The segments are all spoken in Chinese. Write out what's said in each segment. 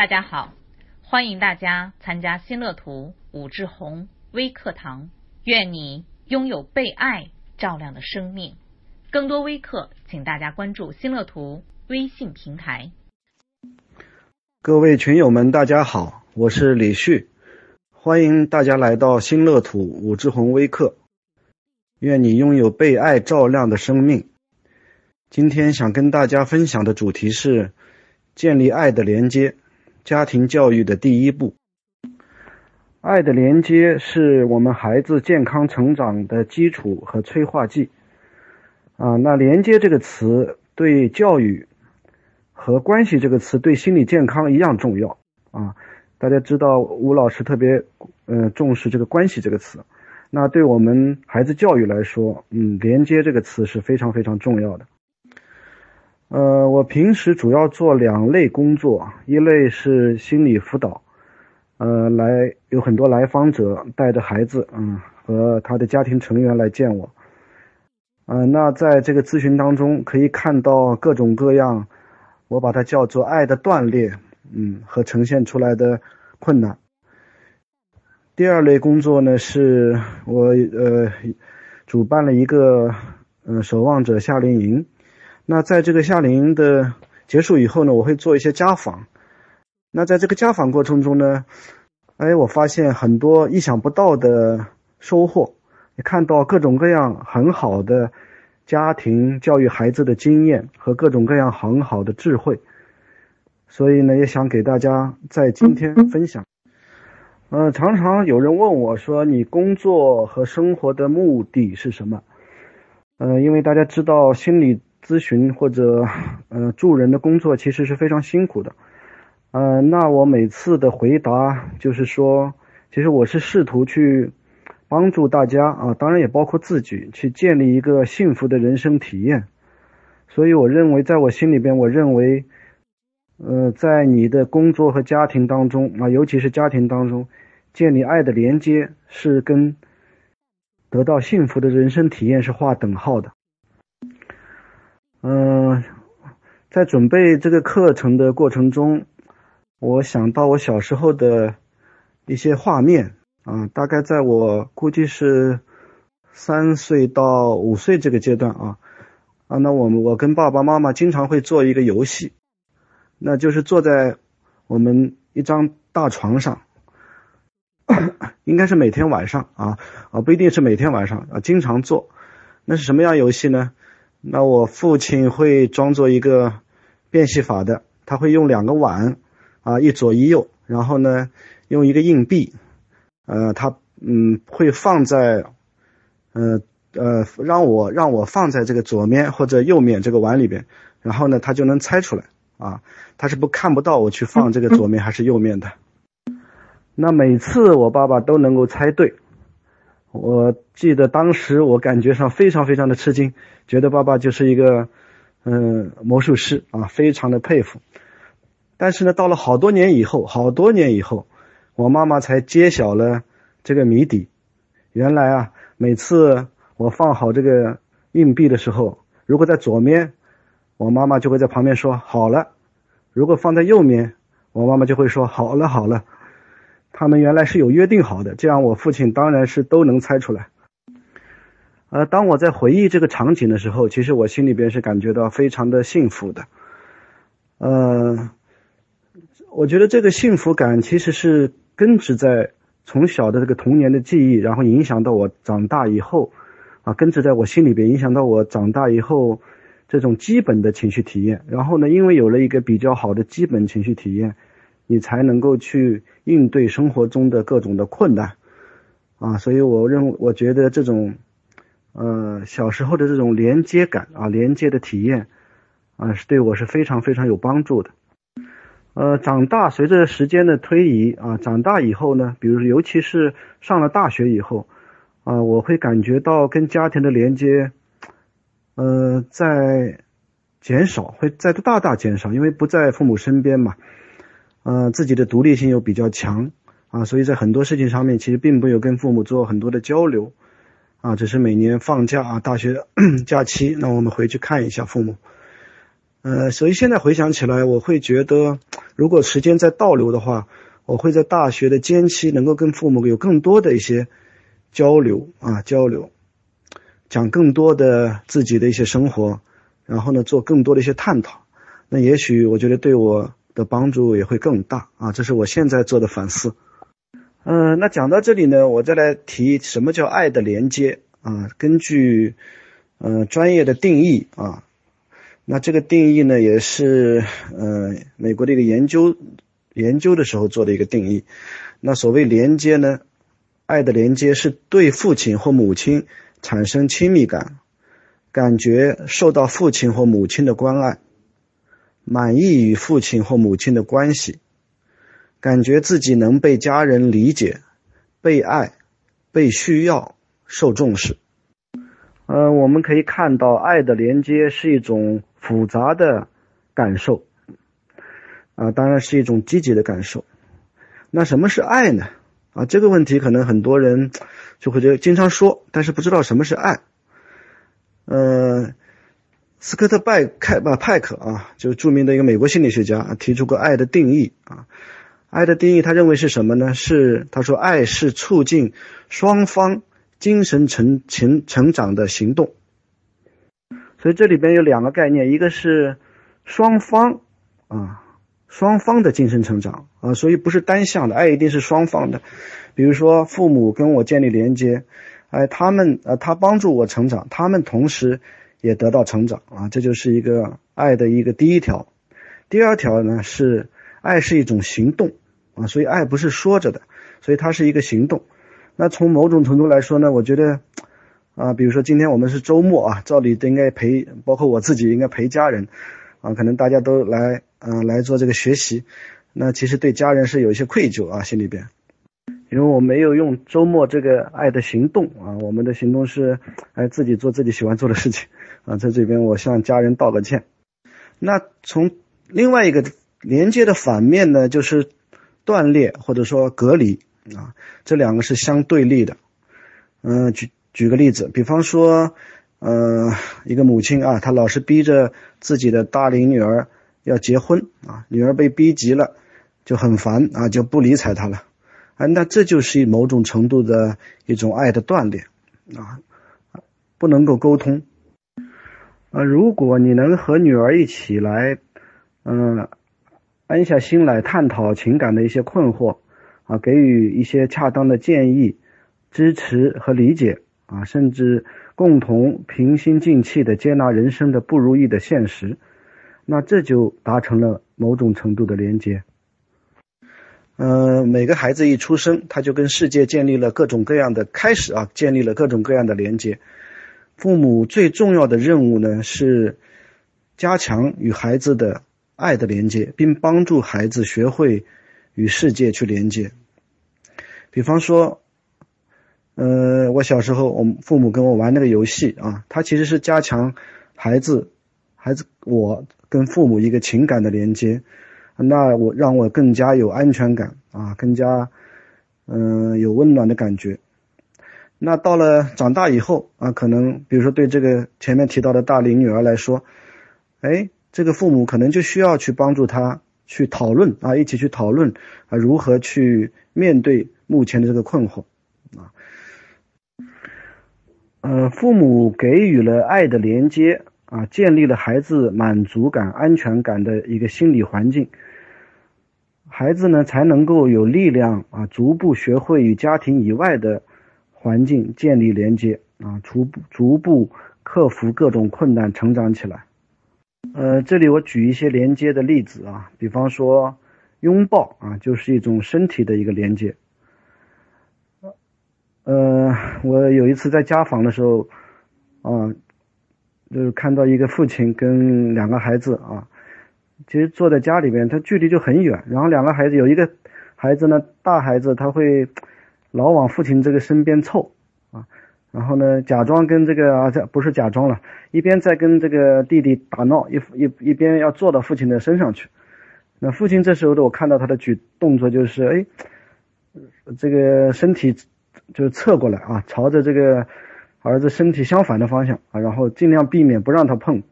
大家好，欢迎大家参加新乐图武志红微课堂。愿你拥有被爱照亮的生命。更多微课，请大家关注新乐图微信平台。各位群友们，大家好，我是李旭，欢迎大家来到新乐土武志红微课。愿你拥有被爱照亮的生命。今天想跟大家分享的主题是建立爱的连接，家庭教育的第一步。爱的连接是我们孩子健康成长的基础和催化剂。啊，那连接这个词对教育。和关系这个词对心理健康一样重要啊！大家知道吴老师特别呃重视这个关系这个词，那对我们孩子教育来说，嗯，连接这个词是非常非常重要的。呃，我平时主要做两类工作，一类是心理辅导，呃，来有很多来访者带着孩子，嗯，和他的家庭成员来见我，嗯，那在这个咨询当中可以看到各种各样。我把它叫做爱的断裂，嗯，和呈现出来的困难。第二类工作呢，是我呃主办了一个嗯守望者夏令营。那在这个夏令营的结束以后呢，我会做一些家访。那在这个家访过程中呢，哎，我发现很多意想不到的收获，也看到各种各样很好的。家庭教育孩子的经验和各种各样很好的智慧，所以呢，也想给大家在今天分享。呃，常常有人问我说：“你工作和生活的目的是什么？”呃，因为大家知道，心理咨询或者呃助人的工作其实是非常辛苦的。呃，那我每次的回答就是说，其实我是试图去。帮助大家啊，当然也包括自己去建立一个幸福的人生体验。所以，我认为，在我心里边，我认为，呃，在你的工作和家庭当中啊，尤其是家庭当中，建立爱的连接是跟得到幸福的人生体验是划等号的。嗯，在准备这个课程的过程中，我想到我小时候的一些画面。啊，大概在我估计是三岁到五岁这个阶段啊，啊，那我们我跟爸爸妈妈经常会做一个游戏，那就是坐在我们一张大床上，应该是每天晚上啊啊，不一定是每天晚上啊，经常做。那是什么样游戏呢？那我父亲会装作一个变戏法的，他会用两个碗啊，一左一右，然后呢，用一个硬币。呃，他嗯会放在，呃呃让我让我放在这个左面或者右面这个碗里边，然后呢他就能猜出来啊，他是不看不到我去放这个左面还是右面的。那每次我爸爸都能够猜对，我记得当时我感觉上非常非常的吃惊，觉得爸爸就是一个嗯魔术师啊，非常的佩服。但是呢，到了好多年以后，好多年以后。我妈妈才揭晓了这个谜底。原来啊，每次我放好这个硬币的时候，如果在左面，我妈妈就会在旁边说“好了”；如果放在右面，我妈妈就会说“好了，好了”。他们原来是有约定好的，这样我父亲当然是都能猜出来。呃，当我在回忆这个场景的时候，其实我心里边是感觉到非常的幸福的。呃，我觉得这个幸福感其实是。根植在从小的这个童年的记忆，然后影响到我长大以后，啊，根植在我心里边，影响到我长大以后这种基本的情绪体验。然后呢，因为有了一个比较好的基本情绪体验，你才能够去应对生活中的各种的困难，啊，所以我认为，我觉得这种，呃，小时候的这种连接感啊，连接的体验，啊，是对我是非常非常有帮助的。呃，长大随着时间的推移啊，长大以后呢，比如尤其是上了大学以后，啊，我会感觉到跟家庭的连接，呃，在减少，会在大大减少，因为不在父母身边嘛，呃，自己的独立性又比较强啊，所以在很多事情上面其实并没有跟父母做很多的交流，啊，只是每年放假啊，大学 假期，那我们回去看一下父母。呃，所以现在回想起来，我会觉得，如果时间再倒流的话，我会在大学的间期能够跟父母有更多的一些交流啊交流，讲更多的自己的一些生活，然后呢做更多的一些探讨。那也许我觉得对我的帮助也会更大啊，这是我现在做的反思。嗯，那讲到这里呢，我再来提什么叫爱的连接啊？根据呃专业的定义啊，那这个定义呢也是呃美国的一个研究研究的时候做的一个定义。那所谓连接呢，爱的连接是对父亲或母亲产生亲密感，感觉受到父亲或母亲的关爱，满意与父亲或母亲的关系。感觉自己能被家人理解、被爱、被需要、受重视。呃，我们可以看到，爱的连接是一种复杂的感受，啊，当然是一种积极的感受。那什么是爱呢？啊，这个问题可能很多人就会觉得经常说，但是不知道什么是爱。呃，斯科特拜开吧派克啊，就是著名的一个美国心理学家，提出过爱的定义啊。爱的定义，他认为是什么呢？是他说，爱是促进双方精神成成成长的行动。所以这里边有两个概念，一个是双方啊，双方的精神成长啊，所以不是单向的，爱一定是双方的。比如说父母跟我建立连接，哎，他们呃，他帮助我成长，他们同时也得到成长啊，这就是一个爱的一个第一条。第二条呢是爱是一种行动。啊，所以爱不是说着的，所以它是一个行动。那从某种程度来说呢，我觉得，啊，比如说今天我们是周末啊，照理都应该陪，包括我自己应该陪家人，啊，可能大家都来，嗯，来做这个学习。那其实对家人是有一些愧疚啊，心里边，因为我没有用周末这个爱的行动啊，我们的行动是，哎，自己做自己喜欢做的事情啊，在这边我向家人道个歉。那从另外一个连接的反面呢，就是。断裂或者说隔离啊，这两个是相对立的。嗯，举举个例子，比方说，呃，一个母亲啊，她老是逼着自己的大龄女儿要结婚啊，女儿被逼急了，就很烦啊，就不理睬她了。啊，那这就是某种程度的一种爱的断裂啊，不能够沟通。啊，如果你能和女儿一起来，嗯。安下心来探讨情感的一些困惑，啊，给予一些恰当的建议、支持和理解，啊，甚至共同平心静气的接纳人生的不如意的现实，那这就达成了某种程度的连接。嗯，每个孩子一出生，他就跟世界建立了各种各样的开始啊，建立了各种各样的连接。父母最重要的任务呢，是加强与孩子的。爱的连接，并帮助孩子学会与世界去连接。比方说，呃，我小时候，我父母跟我玩那个游戏啊，它其实是加强孩子、孩子我跟父母一个情感的连接。那我让我更加有安全感啊，更加嗯有温暖的感觉。那到了长大以后啊，可能比如说对这个前面提到的大龄女儿来说，哎。这个父母可能就需要去帮助她去讨论啊，一起去讨论啊，如何去面对目前的这个困惑啊。呃，父母给予了爱的连接啊，建立了孩子满足感、安全感的一个心理环境，孩子呢才能够有力量啊，逐步学会与家庭以外的环境建立连接啊，逐步逐步克服各种困难，成长起来。呃，这里我举一些连接的例子啊，比方说拥抱啊，就是一种身体的一个连接。呃，我有一次在家访的时候，啊，就是看到一个父亲跟两个孩子啊，其实坐在家里边，他距离就很远，然后两个孩子有一个孩子呢，大孩子他会老往父亲这个身边凑啊。然后呢，假装跟这个啊，这不是假装了，一边在跟这个弟弟打闹，一一一边要坐到父亲的身上去。那父亲这时候的我看到他的举动作就是，哎，这个身体就侧过来啊，朝着这个儿子身体相反的方向啊，然后尽量避免不让他碰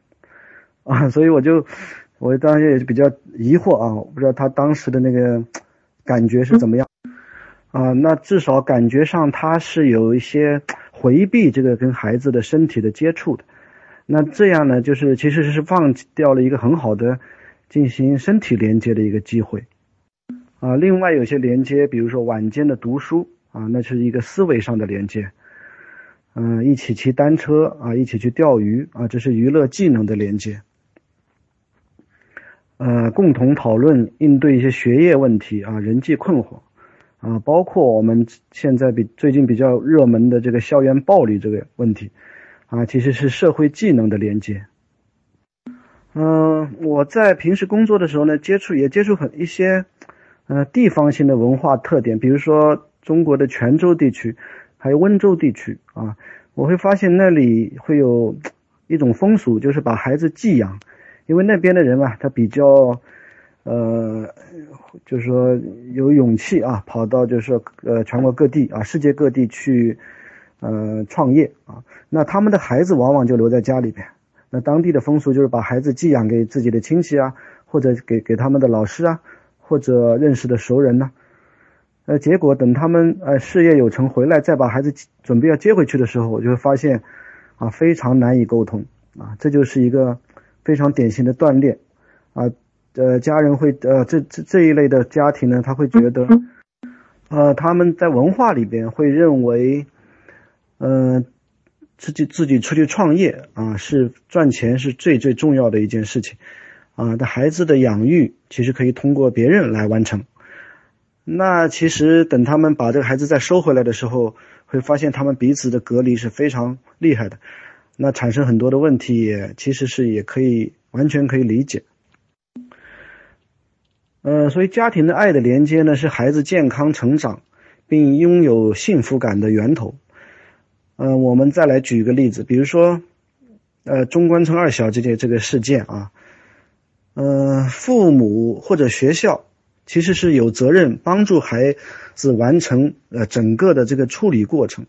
啊。所以我就我当时也比较疑惑啊，我不知道他当时的那个感觉是怎么样啊？那至少感觉上他是有一些回避这个跟孩子的身体的接触的。那这样呢，就是其实是放掉了一个很好的进行身体连接的一个机会啊。另外有些连接，比如说晚间的读书啊，那是一个思维上的连接。嗯，一起骑单车啊，一起去钓鱼啊，这是娱乐技能的连接。呃，共同讨论应对一些学业问题啊，人际困惑啊，包括我们现在比最近比较热门的这个校园暴力这个问题啊，其实是社会技能的连接。嗯，我在平时工作的时候呢，接触也接触很一些呃地方性的文化特点，比如说中国的泉州地区，还有温州地区啊，我会发现那里会有一种风俗，就是把孩子寄养。因为那边的人嘛，他比较，呃，就是说有勇气啊，跑到就是说呃全国各地啊，世界各地去，呃创业啊。那他们的孩子往往就留在家里边。那当地的风俗就是把孩子寄养给自己的亲戚啊，或者给给他们的老师啊，或者认识的熟人呢。呃，结果等他们呃事业有成回来，再把孩子准备要接回去的时候，我就会发现啊，非常难以沟通啊，这就是一个。非常典型的锻炼，啊，呃，家人会，呃，这这这一类的家庭呢，他会觉得，呃，他们在文化里边会认为，嗯，自己自己出去创业啊，是赚钱是最最重要的一件事情，啊，的孩子的养育其实可以通过别人来完成。那其实等他们把这个孩子再收回来的时候，会发现他们彼此的隔离是非常厉害的。那产生很多的问题，也其实是也可以完全可以理解。呃，所以家庭的爱的连接呢，是孩子健康成长并拥有幸福感的源头。嗯，我们再来举一个例子，比如说，呃，中关村二小这件这个事件啊，嗯，父母或者学校其实是有责任帮助孩子完成呃整个的这个处理过程。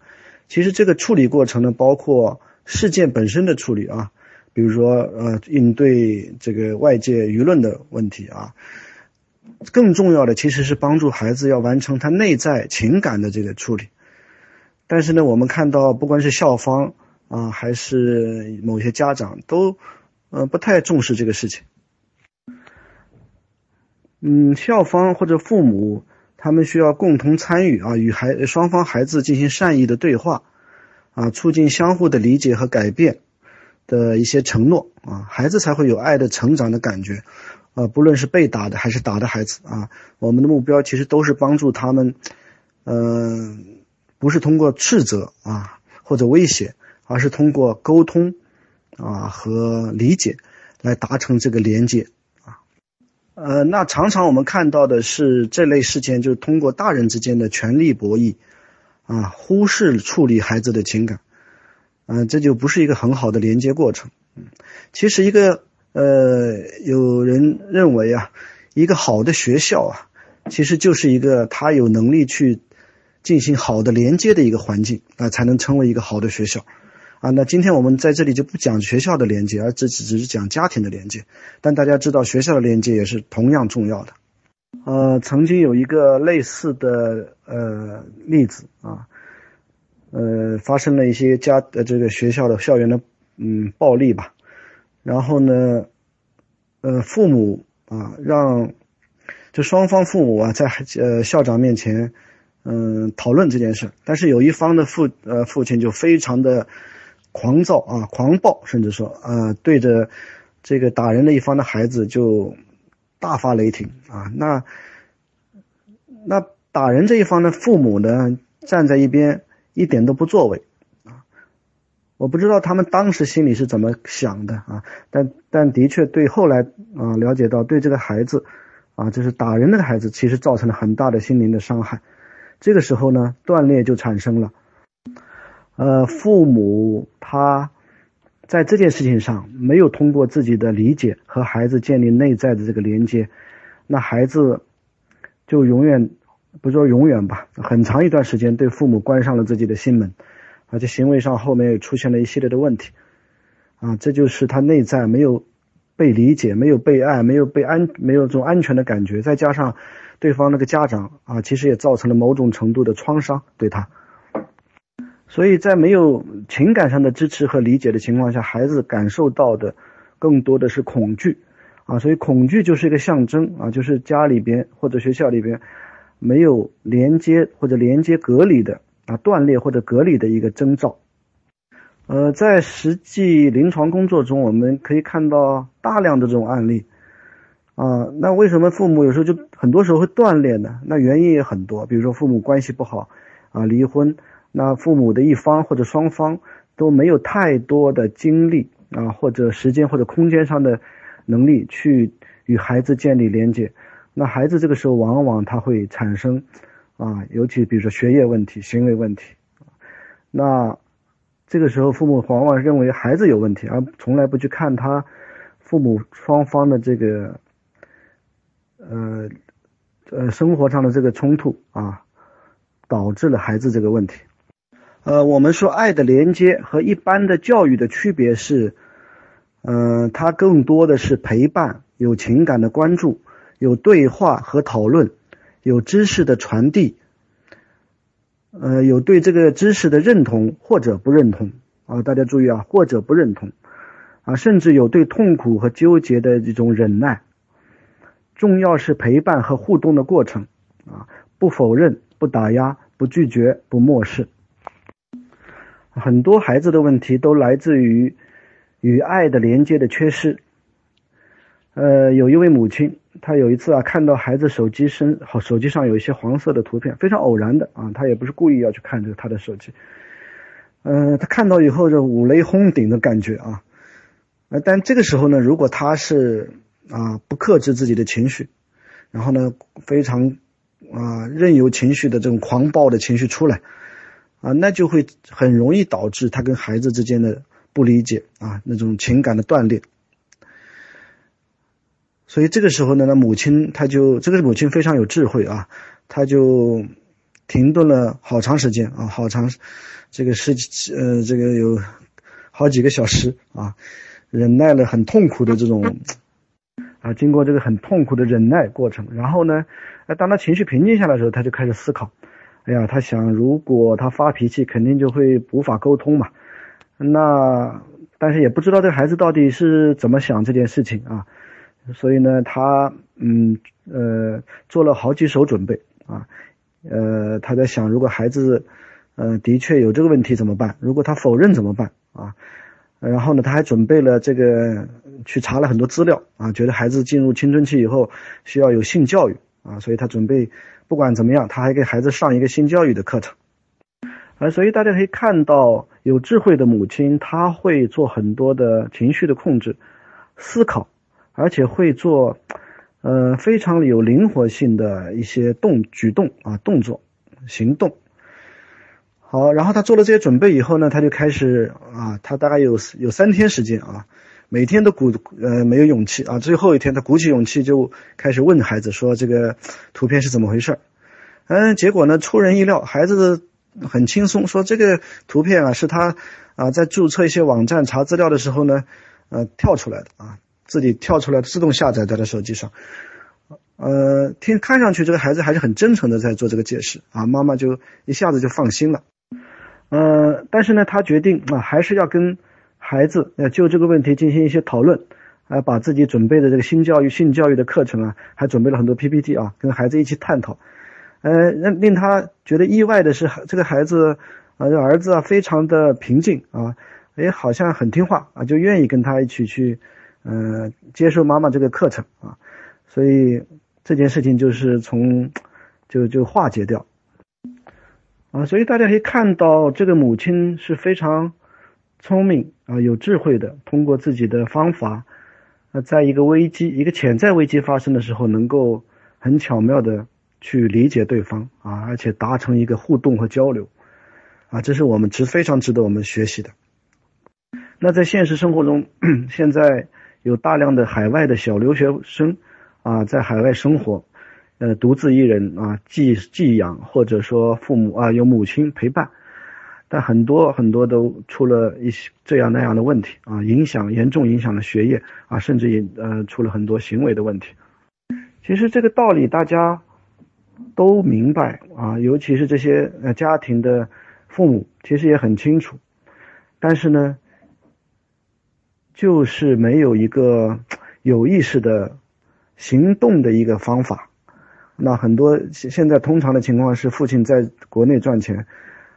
其实这个处理过程呢，包括。事件本身的处理啊，比如说呃应对这个外界舆论的问题啊，更重要的其实是帮助孩子要完成他内在情感的这个处理。但是呢，我们看到不管是校方啊，还是某些家长都呃不太重视这个事情。嗯，校方或者父母他们需要共同参与啊，与孩双方孩子进行善意的对话。啊，促进相互的理解和改变的一些承诺啊，孩子才会有爱的成长的感觉。啊，不论是被打的还是打的孩子啊，我们的目标其实都是帮助他们，嗯，不是通过斥责啊或者威胁，而是通过沟通啊和理解来达成这个连接啊。呃，那常常我们看到的是这类事件，就是通过大人之间的权力博弈。啊，忽视处理孩子的情感，嗯，这就不是一个很好的连接过程。嗯，其实一个呃，有人认为啊，一个好的学校啊，其实就是一个他有能力去进行好的连接的一个环境啊，才能成为一个好的学校。啊，那今天我们在这里就不讲学校的连接，而只只只是讲家庭的连接。但大家知道，学校的连接也是同样重要的。呃，曾经有一个类似的呃例子啊，呃，发生了一些家呃这个学校的校园的嗯暴力吧，然后呢，呃，父母啊让就双方父母啊在呃校长面前嗯讨论这件事，但是有一方的父呃父亲就非常的狂躁啊狂暴，甚至说啊对着这个打人的一方的孩子就。大发雷霆啊！那那打人这一方的父母呢，站在一边一点都不作为！我不知道他们当时心里是怎么想的啊，但但的确对后来啊了解到，对这个孩子啊，就是打人的孩子，其实造成了很大的心灵的伤害。这个时候呢，断裂就产生了。呃，父母他。在这件事情上，没有通过自己的理解和孩子建立内在的这个连接，那孩子就永远，不说永远吧，很长一段时间对父母关上了自己的心门，而且行为上后面也出现了一系列的问题，啊，这就是他内在没有被理解，没有被爱，没有被安，没有这种安全的感觉，再加上对方那个家长啊，其实也造成了某种程度的创伤对他。所以在没有情感上的支持和理解的情况下，孩子感受到的更多的是恐惧啊，所以恐惧就是一个象征啊，就是家里边或者学校里边没有连接或者连接隔离的啊断裂或者隔离的一个征兆。呃，在实际临床工作中，我们可以看到大量的这种案例啊。那为什么父母有时候就很多时候会断裂呢？那原因也很多，比如说父母关系不好啊，离婚。那父母的一方或者双方都没有太多的精力啊，或者时间或者空间上的能力去与孩子建立连接，那孩子这个时候往往他会产生啊，尤其比如说学业问题、行为问题，那这个时候父母往往认为孩子有问题，而从来不去看他父母双方的这个呃呃生活上的这个冲突啊，导致了孩子这个问题。呃，我们说爱的连接和一般的教育的区别是，嗯，它更多的是陪伴，有情感的关注，有对话和讨论，有知识的传递，呃，有对这个知识的认同或者不认同啊，大家注意啊，或者不认同啊，甚至有对痛苦和纠结的这种忍耐。重要是陪伴和互动的过程啊，不否认，不打压，不拒绝，不漠视。很多孩子的问题都来自于与爱的连接的缺失。呃，有一位母亲，他有一次啊，看到孩子手机身好手机上有一些黄色的图片，非常偶然的啊，他也不是故意要去看这个他的手机。嗯，他看到以后就五雷轰顶的感觉啊。呃，但这个时候呢，如果他是啊不克制自己的情绪，然后呢非常啊任由情绪的这种狂暴的情绪出来。啊，那就会很容易导致他跟孩子之间的不理解啊，那种情感的断裂。所以这个时候呢，那母亲他就这个母亲非常有智慧啊，他就停顿了好长时间啊，好长这个十几呃这个有好几个小时啊，忍耐了很痛苦的这种啊，经过这个很痛苦的忍耐过程，然后呢，当他情绪平静下来的时候，他就开始思考。哎呀，他想，如果他发脾气，肯定就会无法沟通嘛。那但是也不知道这个孩子到底是怎么想这件事情啊。所以呢，他嗯呃做了好几手准备啊。呃，他在想，如果孩子呃的确有这个问题怎么办？如果他否认怎么办啊？然后呢，他还准备了这个去查了很多资料啊，觉得孩子进入青春期以后需要有性教育啊，所以他准备。不管怎么样，他还给孩子上一个性教育的课程，啊，所以大家可以看到，有智慧的母亲，她会做很多的情绪的控制、思考，而且会做，呃，非常有灵活性的一些动举动啊，动作、行动。好，然后他做了这些准备以后呢，他就开始啊，他大概有有三天时间啊。每天都鼓呃没有勇气啊，最后一天他鼓起勇气就开始问孩子说这个图片是怎么回事嗯，结果呢出人意料，孩子很轻松说这个图片啊是他啊在注册一些网站查资料的时候呢呃跳出来的啊自己跳出来自动下载在他手机上，呃听看上去这个孩子还是很真诚的在做这个解释啊妈妈就一下子就放心了，呃但是呢他决定啊还是要跟。孩子要就这个问题进行一些讨论，啊，把自己准备的这个性教育、性教育的课程啊，还准备了很多 PPT 啊，跟孩子一起探讨。呃，让令他觉得意外的是，这个孩子啊，这儿子啊，非常的平静啊，哎，好像很听话啊，就愿意跟他一起去，嗯，接受妈妈这个课程啊，所以这件事情就是从就就化解掉啊，所以大家可以看到，这个母亲是非常。聪明啊，有智慧的，通过自己的方法，呃，在一个危机、一个潜在危机发生的时候，能够很巧妙的去理解对方啊，而且达成一个互动和交流啊，这是我们值非常值得我们学习的。那在现实生活中，现在有大量的海外的小留学生啊，在海外生活，呃，独自一人啊，寄寄养或者说父母啊有母亲陪伴。但很多很多都出了一些这样那样的问题啊，影响严重影响了学业啊，甚至也呃出了很多行为的问题。其实这个道理大家都明白啊，尤其是这些呃家庭的父母，其实也很清楚，但是呢，就是没有一个有意识的行动的一个方法。那很多现在通常的情况是，父亲在国内赚钱，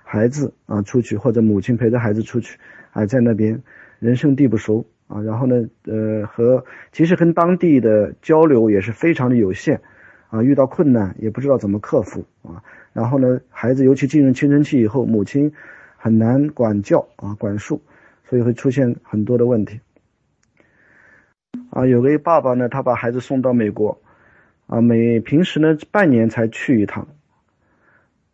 孩子啊出去，或者母亲陪着孩子出去，还在那边人生地不熟。啊，然后呢，呃，和其实跟当地的交流也是非常的有限，啊，遇到困难也不知道怎么克服啊。然后呢，孩子尤其进入青春期以后，母亲很难管教啊，管束，所以会出现很多的问题。啊，有个爸爸呢，他把孩子送到美国，啊，每平时呢半年才去一趟，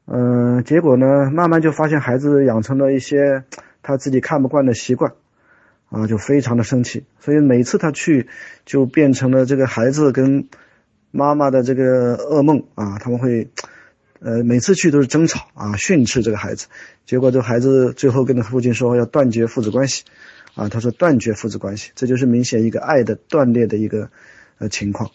嗯，结果呢，慢慢就发现孩子养成了一些他自己看不惯的习惯。啊，就非常的生气，所以每次他去，就变成了这个孩子跟妈妈的这个噩梦啊。他们会，呃，每次去都是争吵啊，训斥这个孩子。结果这孩子最后跟他父亲说要断绝父子关系，啊，他说断绝父子关系，这就是明显一个爱的断裂的一个呃情况。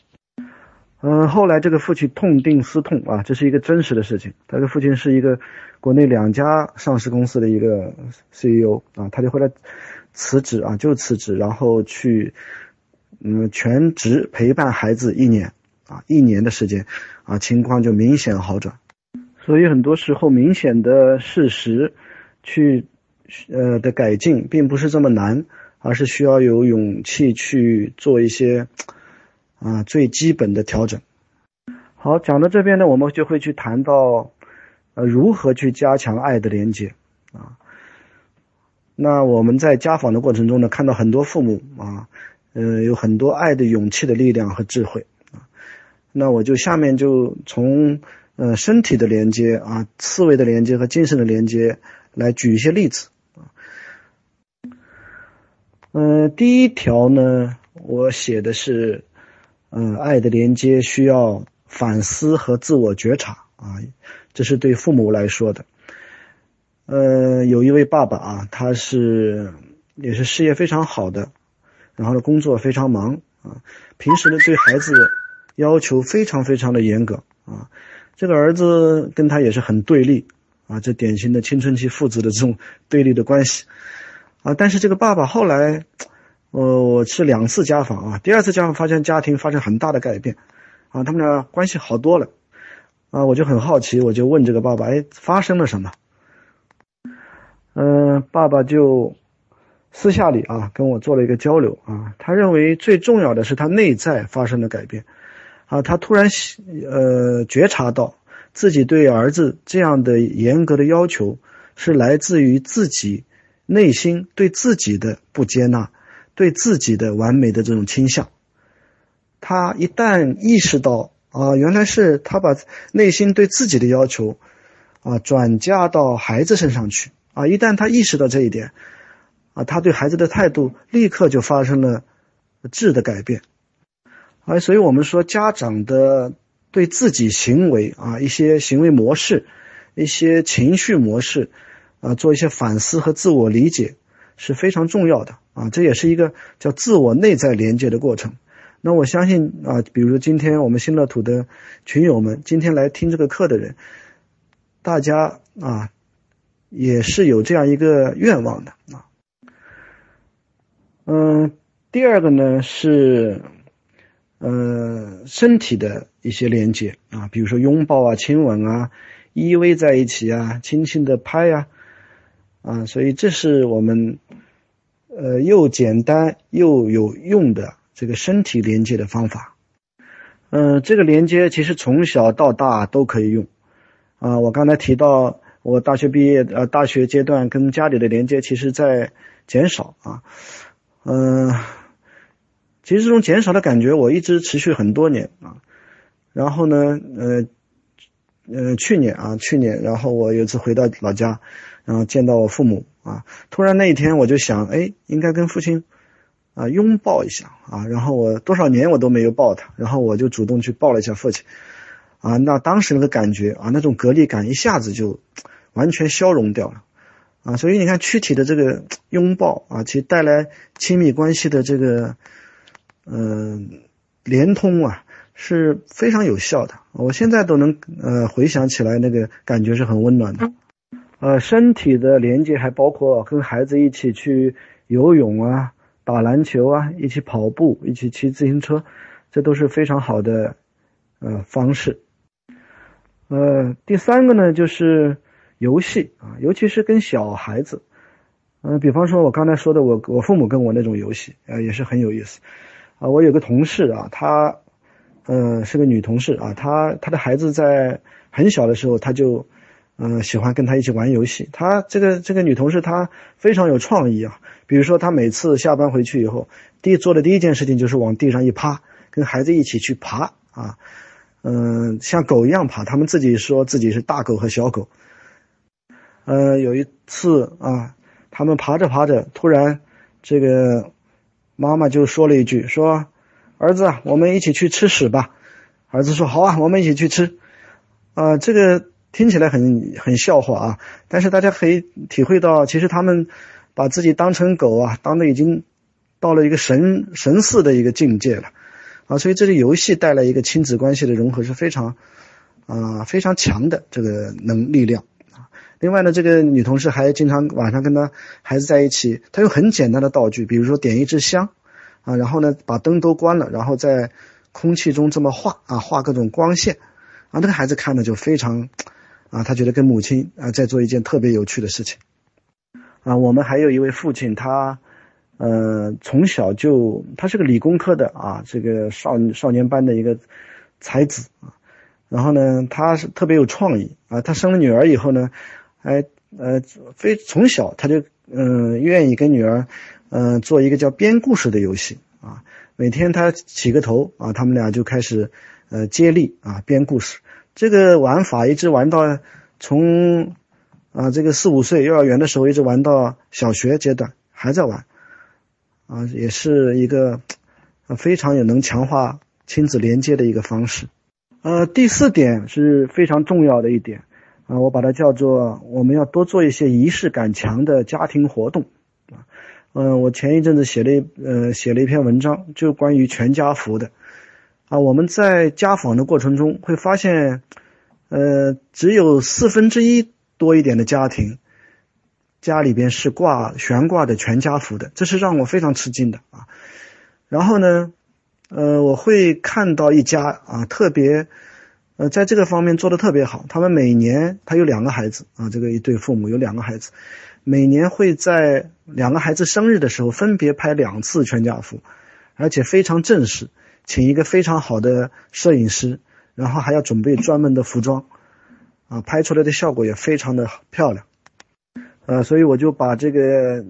嗯，后来这个父亲痛定思痛啊，这是一个真实的事情。他的父亲是一个国内两家上市公司的一个 CEO 啊，他就回来。辞职啊，就辞职，然后去，嗯，全职陪伴孩子一年，啊，一年的时间，啊，情况就明显好转。所以很多时候，明显的事实，去，呃的改进，并不是这么难，而是需要有勇气去做一些，啊，最基本的调整。好，讲到这边呢，我们就会去谈到，呃，如何去加强爱的连接，啊。那我们在家访的过程中呢，看到很多父母啊，呃，有很多爱的、勇气的力量和智慧啊。那我就下面就从呃身体的连接啊、思维的连接和精神的连接来举一些例子嗯，第一条呢，我写的是，嗯，爱的连接需要反思和自我觉察啊，这是对父母来说的。呃，有一位爸爸啊，他是也是事业非常好的，然后呢工作非常忙啊，平时呢对孩子要求非常非常的严格啊。这个儿子跟他也是很对立啊，这典型的青春期父子的这种对立的关系啊。但是这个爸爸后来，呃，我是两次家访啊，第二次家访发现家庭发生很大的改变啊，他们俩关系好多了啊，我就很好奇，我就问这个爸爸，哎，发生了什么？嗯，爸爸就私下里啊跟我做了一个交流啊，他认为最重要的是他内在发生了改变，啊，他突然呃觉察到自己对儿子这样的严格的要求是来自于自己内心对自己的不接纳，对自己的完美的这种倾向。他一旦意识到啊，原来是他把内心对自己的要求啊转嫁到孩子身上去。啊，一旦他意识到这一点，啊，他对孩子的态度立刻就发生了质的改变，啊，所以我们说家长的对自己行为啊一些行为模式、一些情绪模式，啊，做一些反思和自我理解是非常重要的啊，这也是一个叫自我内在连接的过程。那我相信啊，比如今天我们新乐土的群友们，今天来听这个课的人，大家啊。也是有这样一个愿望的啊，嗯，第二个呢是，呃，身体的一些连接啊，比如说拥抱啊、亲吻啊、依偎在一起啊、轻轻的拍呀，啊，所以这是我们，呃，又简单又有用的这个身体连接的方法。嗯，这个连接其实从小到大都可以用，啊，我刚才提到。我大学毕业，呃，大学阶段跟家里的连接其实在减少啊，嗯，其实这种减少的感觉我一直持续很多年啊，然后呢，呃，呃，去年啊，去年，然后我有一次回到老家，然后见到我父母啊，突然那一天我就想，哎，应该跟父亲啊拥抱一下啊，然后我多少年我都没有抱他，然后我就主动去抱了一下父亲，啊，那当时那个感觉啊，那种隔离感一下子就。完全消融掉了，啊，所以你看躯体的这个 拥抱啊，其实带来亲密关系的这个嗯连通啊，是非常有效的。我现在都能呃回想起来，那个感觉是很温暖的。呃，身体的连接还包括跟孩子一起去游泳啊、打篮球啊、一起跑步、一起骑自行车，这都是非常好的呃方式。呃，第三个呢就是游戏啊，尤其是跟小孩子，嗯，比方说我刚才说的，我我父母跟我那种游戏，呃，也是很有意思。啊，我有个同事啊，她呃是个女同事啊，她她的孩子在很小的时候，她就。嗯，喜欢跟他一起玩游戏。他这个这个女同事，她非常有创意啊。比如说，她每次下班回去以后，第一做的第一件事情就是往地上一趴，跟孩子一起去爬啊。嗯，像狗一样爬。他们自己说自己是大狗和小狗。呃，有一次啊，他们爬着爬着，突然这个妈妈就说了一句：“说儿子，我们一起去吃屎吧。”儿子说：“好啊，我们一起去吃。”啊，这个。听起来很很笑话啊，但是大家可以体会到，其实他们把自己当成狗啊，当的已经到了一个神神似的一个境界了啊，所以这个游戏带来一个亲子关系的融合是非常啊非常强的这个能力量啊。另外呢，这个女同事还经常晚上跟她孩子在一起，她用很简单的道具，比如说点一支香啊，然后呢把灯都关了，然后在空气中这么画啊画各种光线啊，那个孩子看的就非常。啊，他觉得跟母亲啊在做一件特别有趣的事情，啊，我们还有一位父亲，他，呃，从小就他是个理工科的啊，这个少少年班的一个才子啊，然后呢，他是特别有创意啊，他生了女儿以后呢，还呃非从小他就嗯愿意跟女儿嗯做一个叫编故事的游戏啊，每天他起个头啊，他们俩就开始呃接力啊编故事。这个玩法一直玩到从啊这个四五岁幼儿园的时候，一直玩到小学阶段还在玩，啊也是一个非常有能强化亲子连接的一个方式。呃，第四点是非常重要的一点啊，我把它叫做我们要多做一些仪式感强的家庭活动啊。嗯，我前一阵子写了一呃写了一篇文章，就关于全家福的。啊，我们在家访的过程中会发现，呃，只有四分之一多一点的家庭，家里边是挂悬挂的全家福的，这是让我非常吃惊的啊。然后呢，呃，我会看到一家啊，特别，呃，在这个方面做的特别好。他们每年他有两个孩子啊，这个一对父母有两个孩子，每年会在两个孩子生日的时候分别拍两次全家福，而且非常正式。请一个非常好的摄影师，然后还要准备专门的服装，啊，拍出来的效果也非常的漂亮，呃，所以我就把这个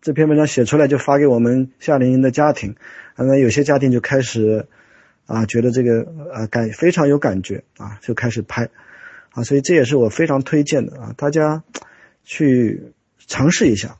这篇文章写出来，就发给我们夏令营的家庭，那有些家庭就开始啊，觉得这个呃感非常有感觉啊，就开始拍，啊，所以这也是我非常推荐的啊，大家去尝试一下。